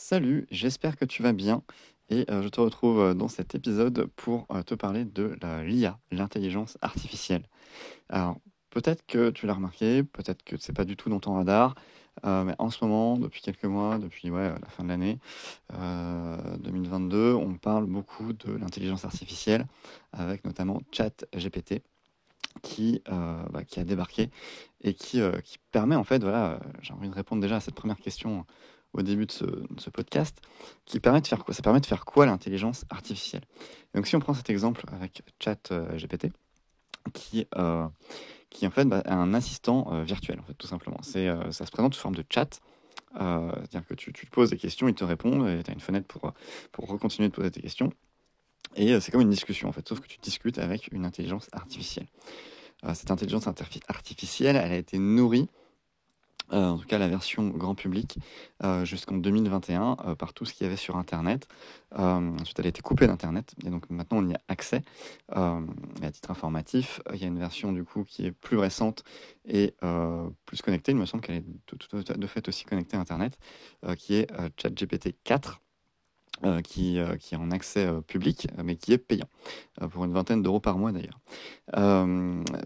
Salut, j'espère que tu vas bien et euh, je te retrouve euh, dans cet épisode pour euh, te parler de l'IA, l'intelligence artificielle. Alors, peut-être que tu l'as remarqué, peut-être que c'est pas du tout dans ton radar, mais en ce moment, depuis quelques mois, depuis ouais, la fin de l'année euh, 2022, on parle beaucoup de l'intelligence artificielle avec notamment ChatGPT qui, bah, qui a débarqué et qui, permet en fait, voilà, j'ai envie de répondre déjà à cette première question au début de ce, podcast, qui permet de faire quoi? Ça permet de faire quoi l'intelligence artificielle? Donc si on prend cet exemple avec ChatGPT, qui, euh, qui en fait bah, un assistant euh, virtuel, en fait, tout simplement. Euh, ça se présente sous forme de chat. euh, c'est-à-dire que tu, tu te poses des questions, il te répond, et tu as une fenêtre pour, pour recontinuer de poser tes questions. Et euh, c'est comme une discussion, en fait, sauf que tu discutes avec une intelligence artificielle. Euh, cette intelligence artificielle, elle a été nourrie, euh, en tout cas la version grand public, euh, jusqu'en 2021 euh, par tout ce qu'il y avait sur Internet. Euh, ensuite, elle a été coupée d'Internet, et donc maintenant on y a accès. Euh, et à titre informatif, euh, il y a une version du coup qui est plus récente et euh, plus connectée. Il me semble qu'elle est de, fait aussi connectée à Internet, euh, qui est euh, ChatGPT 4. Euh, qui, euh, qui est en accès euh, public, mais qui est payant, pour une vingtaine d'euros par mois d'ailleurs.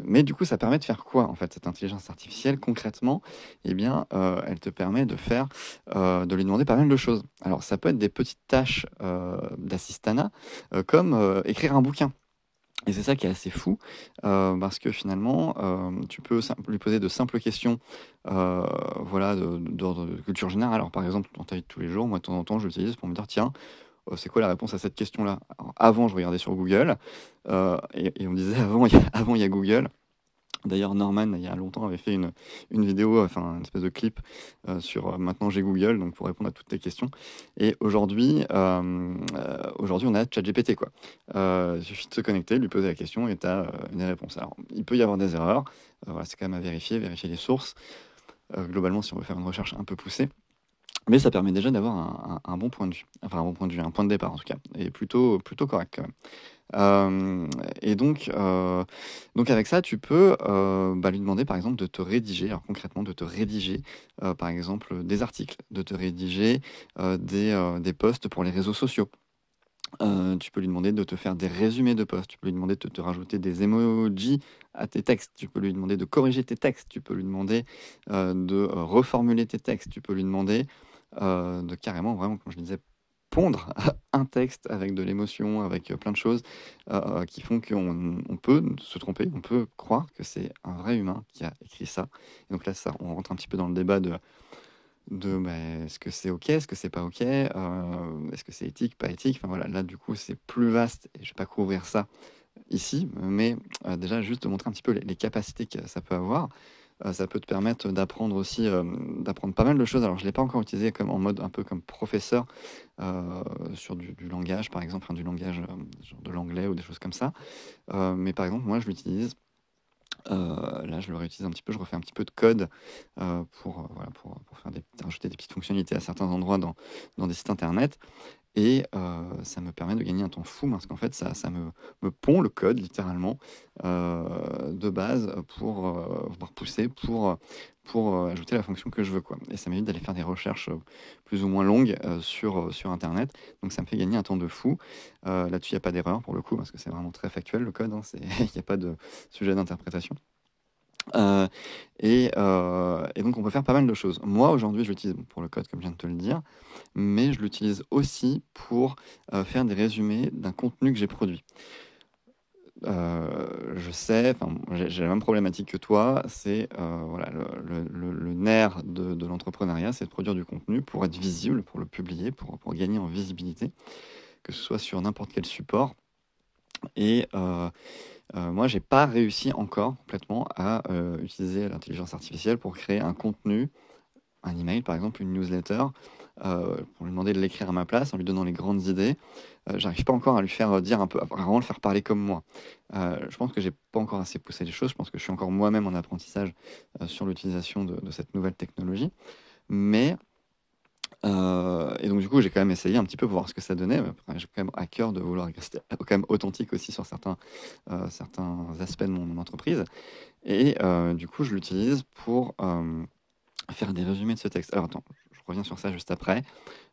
Mais du coup, ça permet de faire quoi en fait cette intelligence artificielle concrètement? Eh bien, elle te permet de faire, de lui demander pas mal de choses. Alors, ça peut être des petites tâches d'assistanat, euh, comme écrire un bouquin. Et c'est ça qui est assez fou, euh, parce que finalement, euh, tu peux lui poser de simples questions, euh, voilà, d'ordre de culture générale. Alors, par exemple, dans ta vie tous les jours, moi, de temps en temps, je l'utilise pour me dire, tiens, c'est quoi la réponse à cette question-là? Avant, je regardais sur Google, et, on disait, avant, il y a Google. D'ailleurs, Norman, il y a longtemps, avait fait une, une vidéo, enfin, une espèce de clip euh, sur euh, Maintenant j'ai Google, donc pour répondre à toutes tes questions. Et aujourd'hui, euh, aujourd'hui on a ChatGPT, quoi. Il suffit de se connecter, lui poser la question et tu as des réponses. Alors, il peut y avoir des erreurs, c'est quand même à vérifier, vérifier les sources, globalement, si on veut faire une recherche un peu poussée. Mais ça permet déjà d'avoir un, bon point de vue, enfin un bon point de vue, un point de départ en tout cas, et plutôt, plutôt correct quand même. Euh, et donc, euh, donc avec ça, tu peux euh, bah, lui demander par exemple de te rédiger, alors concrètement de te rédiger par exemple des articles, de te rédiger des, des posts pour les réseaux sociaux. Tu peux lui demander de te faire des résumés de posts, tu peux lui demander de te rajouter des emojis à tes textes, tu peux lui demander de corriger tes textes, tu peux lui demander de reformuler tes textes, tu peux lui demander euh, de carrément, vraiment, comme je disais, pondre un texte avec de l'émotion, avec euh, plein de choses euh, qui font qu'on on peut se tromper, on peut croire que c'est un vrai humain qui a écrit ça. Et donc là, ça, on rentre un petit peu dans le débat de de bah, est-ce que c'est ok, est-ce que c'est pas ok, est-ce que c'est éthique, pas éthique? Enfin voilà, là du coup c'est plus vaste et je vais pas couvrir ça ici, mais déjà juste de montrer un petit peu les capacités que ça peut avoir. Euh, ça peut te permettre d'apprendre aussi, euh, d'apprendre pas mal de choses. Alors je l'ai pas encore utilisé comme en mode un peu comme professeur euh, sur du, langage, par exemple, du langage de l'anglais ou des choses comme ça. Mais par exemple, moi je l'utilise. là, je le réutilise un petit peu, je refais un petit peu de code pour, euh, voilà, pour, pour faire des, rajouter des petites fonctionnalités à certains endroits dans, dans des sites internet. Et euh, ça me permet de gagner un temps fou parce qu'en fait, ça, me, pond le code littéralement euh, de base pour euh, pouvoir pousser, pour, pour euh, ajouter la fonction que je veux. Quoi. Et ça m'évite d'aller faire des recherches plus ou moins longues sur, sur Internet. Donc ça me fait gagner un temps de fou. Là-dessus, il n'y a pas d'erreur pour le coup parce que c'est vraiment très factuel le code. hein. Il n'y a pas de sujet d'interprétation. Euh, et, euh, et donc on peut faire pas mal de choses. Moi aujourd'hui je l'utilise pour le code comme je viens de te le dire, mais je l'utilise aussi pour euh, faire des résumés d'un contenu que j'ai produit. Je sais, j'ai la même problématique que toi, c'est voilà, le, nerf de, l'entrepreneuriat, c'est de produire du contenu pour être visible, pour le publier, pour, pour gagner en visibilité, que ce soit sur n'importe quel support. Et euh, moi, j'ai pas réussi encore complètement à euh, utiliser l'intelligence artificielle pour créer un contenu, un email par exemple, une newsletter, euh, pour lui demander de l'écrire à ma place en lui donnant les grandes idées. Euh, J'arrive pas encore à lui faire dire un peu, à vraiment le faire parler comme moi. Je pense que j'ai pas encore assez poussé les choses. Je pense que je suis encore moi-même en apprentissage sur l'utilisation de, de cette nouvelle technologie. Mais euh, et donc du coup, j'ai quand même essayé un petit peu pour voir ce que ça donnait. J'ai quand même à cœur de vouloir rester quand même authentique aussi sur certains, euh, certains aspects de mon, entreprise. Et euh, du coup, je l'utilise pour faire des résumés de ce texte. Alors attends, je reviens sur ça juste après.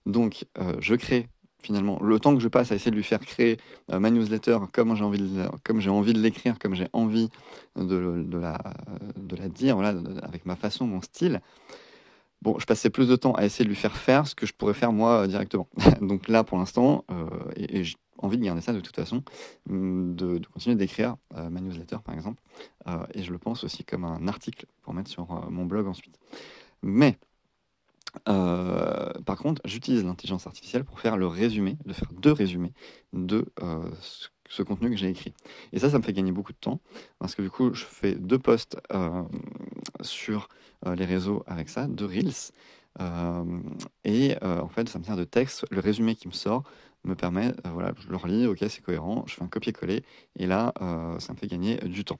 Donc, je crée finalement le temps que je passe à essayer de lui faire créer ma newsletter comme j'ai envie de, comme j'ai envie de l'écrire, comme j'ai envie de, de, la, de la dire, voilà, avec ma façon, mon style. Bon, je passais plus de temps à essayer de lui faire faire ce que je pourrais faire moi directement. Donc là, pour l'instant, et, et j'ai envie de garder ça de toute façon, hum, de, continuer d'écrire ma newsletter par exemple, et je le pense aussi comme un article pour mettre sur mon blog ensuite. Mais euh, par contre, j'utilise l'intelligence artificielle pour faire le résumé, de faire deux résumés de euh, ce, contenu que j'ai écrit. Et ça, ça me fait gagner beaucoup de temps, parce que du coup, je fais deux posts euh, sur les réseaux avec ça, deux reels. et en fait, ça me sert de texte. Le résumé qui me sort me permet, voilà, je le relis, ok, c'est cohérent, je fais un copier-coller, et là, ça me fait gagner du temps.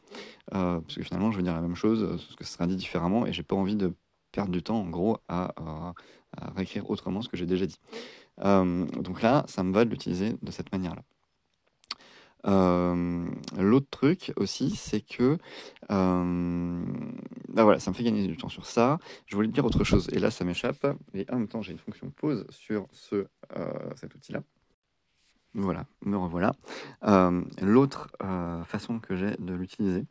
parce que finalement, je veux dire la même chose, ce que ce sera dit différemment, et j'ai pas envie de perdre du temps, en gros, à, réécrire autrement ce que j'ai déjà dit. Euh, donc là, ça me va de l'utiliser de cette manière-là. Euh, l'autre truc aussi, c'est que euh, bah voilà, ça me fait gagner du temps sur ça. Je voulais dire autre chose, et là ça m'échappe. Et en même temps, j'ai une fonction pause sur ce, cet outil-là. Voilà, me revoilà. L'autre façon que j'ai de l'utiliser,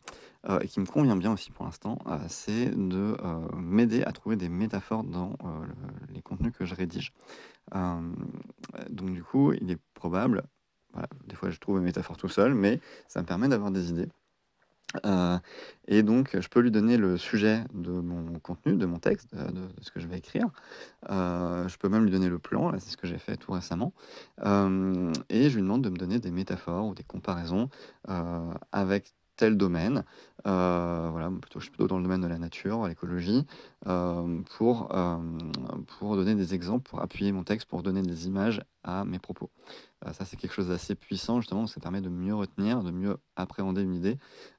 euh, et qui me convient bien aussi pour l'instant, euh, c'est de euh, m'aider à trouver des métaphores dans les contenus que je rédige. donc du coup, il est probable, des fois je trouve mes métaphores tout seul, mais ça me permet d'avoir des idées. et donc, je peux lui donner le sujet de mon contenu, de mon texte, de, ce que je vais écrire. je peux même lui donner le plan, c'est ce que j'ai fait tout récemment. et je lui demande de me donner des métaphores ou des comparaisons avec tel domaine, euh, voilà, plutôt, je suis plutôt dans le domaine de la nature, l'écologie, euh, pour, euh, pour donner des exemples, pour appuyer mon texte, pour donner des images à mes propos. ça, c'est quelque chose d'assez puissant, justement, ça permet de mieux retenir, de mieux appréhender une idée,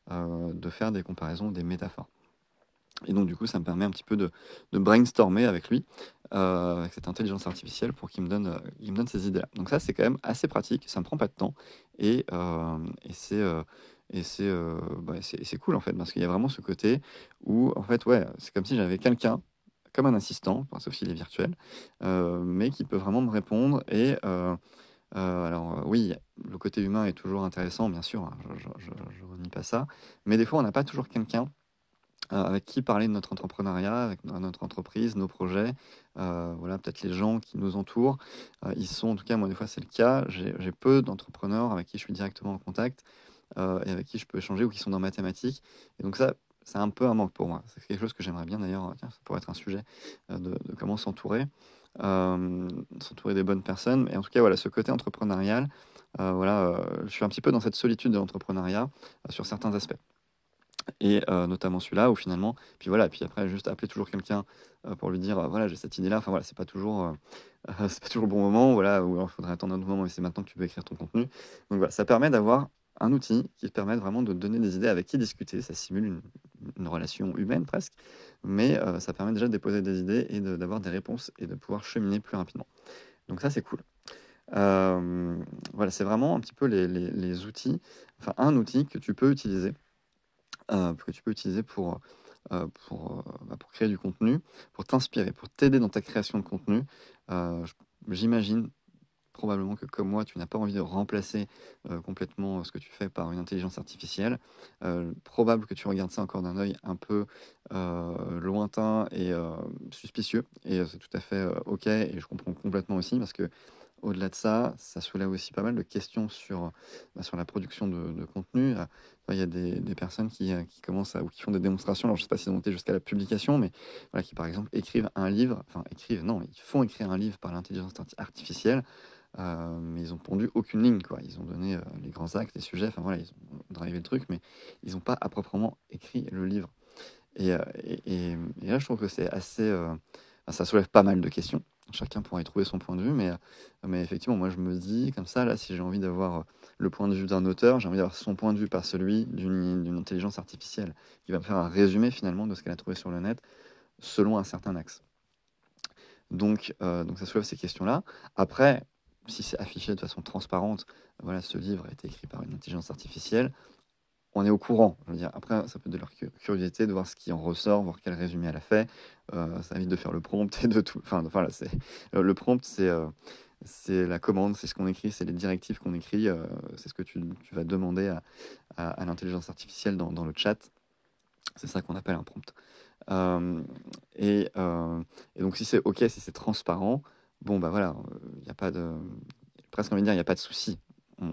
de faire des comparaisons, des métaphores. Et donc, du coup, ça me permet un petit peu de, brainstormer avec lui, avec cette intelligence artificielle, pour qu'il me donne, il me donne ces idées-là. Donc, ça, c'est quand même assez pratique, ça ne me prend pas de temps, et c'est et euh, bah, c'est cool en fait, parce qu'il y a vraiment ce côté où, en fait, ouais, c'est comme si j'avais quelqu'un, comme un assistant, sauf s'il est virtuel, euh, mais qui peut vraiment me répondre. Et euh, alors, oui, le côté humain est toujours intéressant, bien sûr, hein, je ne renie pas ça, mais des fois, on n'a pas toujours quelqu'un avec qui parler de notre entrepreneuriat, avec notre entreprise, nos projets, voilà, peut-être les gens qui nous entourent. ils sont, en tout cas, moi, des fois, c'est le cas. J'ai peu d'entrepreneurs avec qui je suis directement en contact. Euh, et avec qui je peux échanger ou qui sont dans mathématiques. Et donc ça, c'est un peu un manque pour moi. C'est quelque chose que j'aimerais bien d'ailleurs, ça pourrait être un sujet euh, de, comment s'entourer, euh, s'entourer des bonnes personnes. Et en tout cas, voilà, ce côté entrepreneurial, voilà, je suis un petit peu dans cette solitude de l'entrepreneuriat sur certains aspects. Et notamment celui-là, où finalement, puis voilà, puis après, juste appeler toujours quelqu'un pour lui dire, voilà, j'ai cette idée-là, enfin voilà, c'est pas toujours... c'est pas toujours le bon moment, voilà, il faudrait attendre un autre moment et c'est maintenant que tu peux écrire ton contenu. Donc voilà, ça permet d'avoir un outil qui permet vraiment de donner des idées avec qui discuter. Ça simule une, relation humaine presque, mais euh, ça permet déjà de déposer des idées et d'avoir des réponses et de pouvoir cheminer plus rapidement. Donc ça, c'est cool. Euh, voilà, c'est vraiment un petit peu les, outils, enfin un outil que tu peux utiliser, euh, que tu peux utiliser pour, pour, bah, pour créer du contenu, pour t'inspirer, pour t'aider dans ta création de contenu. J'imagine probablement que comme moi, tu n'as pas envie de remplacer euh, complètement ce que tu fais par une intelligence artificielle. Euh, probable que tu regardes ça encore d'un œil un peu euh, lointain et suspicieux. Et c'est tout à fait OK, et je comprends complètement aussi, parce que au-delà de ça, ça soulève aussi pas mal de questions sur, bah, sur la production de, contenu. Il y a des, personnes qui, qui, commencent à, ou qui font des démonstrations, alors je ne sais pas s'ils ont été jusqu'à la publication, mais qui par exemple écrivent un livre, enfin écrivent, non, ils font écrire un livre par l'intelligence artificielle euh, mais ils ont pondu aucune ligne, quoi. Ils ont donné euh, les grands actes, les sujets, enfin voilà, ils ont drivé le truc, mais ils n'ont pas à proprement écrit le livre. Et, euh, et, là, je trouve que c'est assez. ça soulève pas mal de questions. Chacun pourra y trouver son point de vue, mais, mais effectivement, moi, je me dis, comme ça, là, si j'ai envie d'avoir le point de vue d'un auteur, j'ai envie d'avoir son point de vue, par celui d'une intelligence artificielle, qui va me faire un résumé finalement de ce qu'elle a trouvé sur le net, selon un certain axe. Donc, donc ça soulève ces questions-là. Après, si c'est affiché de façon transparente, voilà, ce livre a été écrit par une intelligence artificielle, on est au courant. Après, ça peut être de leur curiosité de voir ce qui en ressort, voir quel résumé elle a fait. Euh, ça évite de faire le prompt et de tout. Enfin, voilà, c'est le prompt, c'est c'est la commande, c'est ce qu'on écrit, c'est les directives qu'on écrit, c'est ce que tu, vas demander à, l'intelligence artificielle dans, le chat. C'est ça qu'on appelle un prompt. Et, donc si c'est OK, si c'est transparent, bon bah voilà, il n'y a pas de, presque envie de dire, il n'y a pas de souci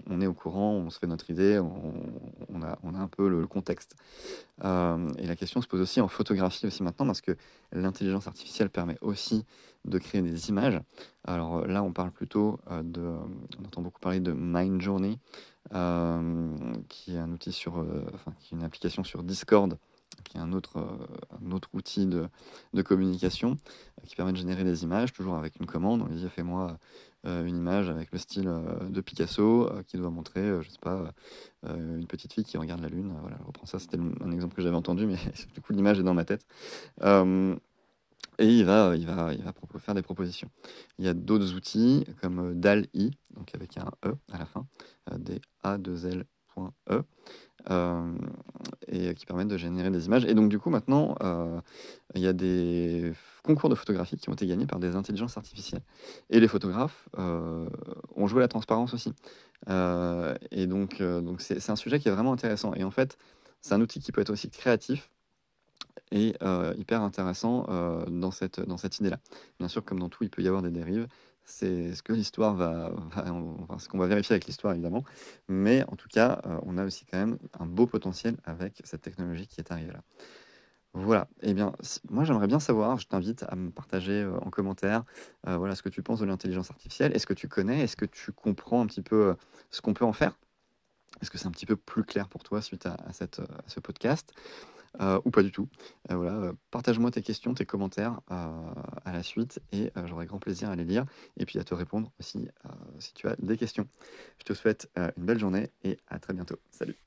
on, est au courant, on se fait notre idée, on, a, un peu le, contexte. Euh, et la question se pose aussi en photographie aussi maintenant, parce que l'intelligence artificielle permet aussi de créer des images. Alors là, on parle plutôt euh, de, on entend beaucoup parler de Mind Journey, euh, qui est un outil sur, enfin, qui est une application sur Discord qui est un autre, un autre outil de, de, communication qui permet de générer des images, toujours avec une commande. On lui dit fais-moi euh, une image avec le style euh, de Picasso euh, qui doit montrer, je sais pas, une petite fille qui regarde la lune. Voilà, je reprends ça, c'était un exemple que j'avais entendu, mais du coup l'image est dans ma tête. et il va, il, va, il va faire des propositions. Il y a d'autres outils comme DAL-I, donc avec un E à la fin, des A2L E, euh, et qui permettent de générer des images. Et donc du coup maintenant, euh, il y a des concours de photographie qui ont été gagnés par des intelligences artificielles. Et les photographes euh, ont joué la transparence aussi. et donc donc c'est un sujet qui est vraiment intéressant. Et en fait, c'est un outil qui peut être aussi créatif et hyper intéressant dans cette, dans cette idée-là. Bien sûr, comme dans tout, il peut y avoir des dérives c'est ce que l'histoire va, qu'on va vérifier avec l'histoire évidemment, mais en tout cas, euh, on a aussi quand même un beau potentiel avec cette technologie qui est arrivée là. Voilà, eh bien, moi j'aimerais bien savoir, je t'invite à me partager euh, en commentaire euh, voilà, ce que tu penses de l'intelligence artificielle, est-ce que tu connais, est-ce que tu comprends un petit peu ce qu'on peut en faire? Est-ce que c'est un petit peu plus clair pour toi suite à ce podcast? Euh, ou pas du tout. Euh, voilà, euh, partage-moi tes questions, tes commentaires à la suite et j'aurai grand plaisir à les lire et puis à te répondre aussi si tu as des questions. Je te souhaite une belle journée et à très bientôt. Salut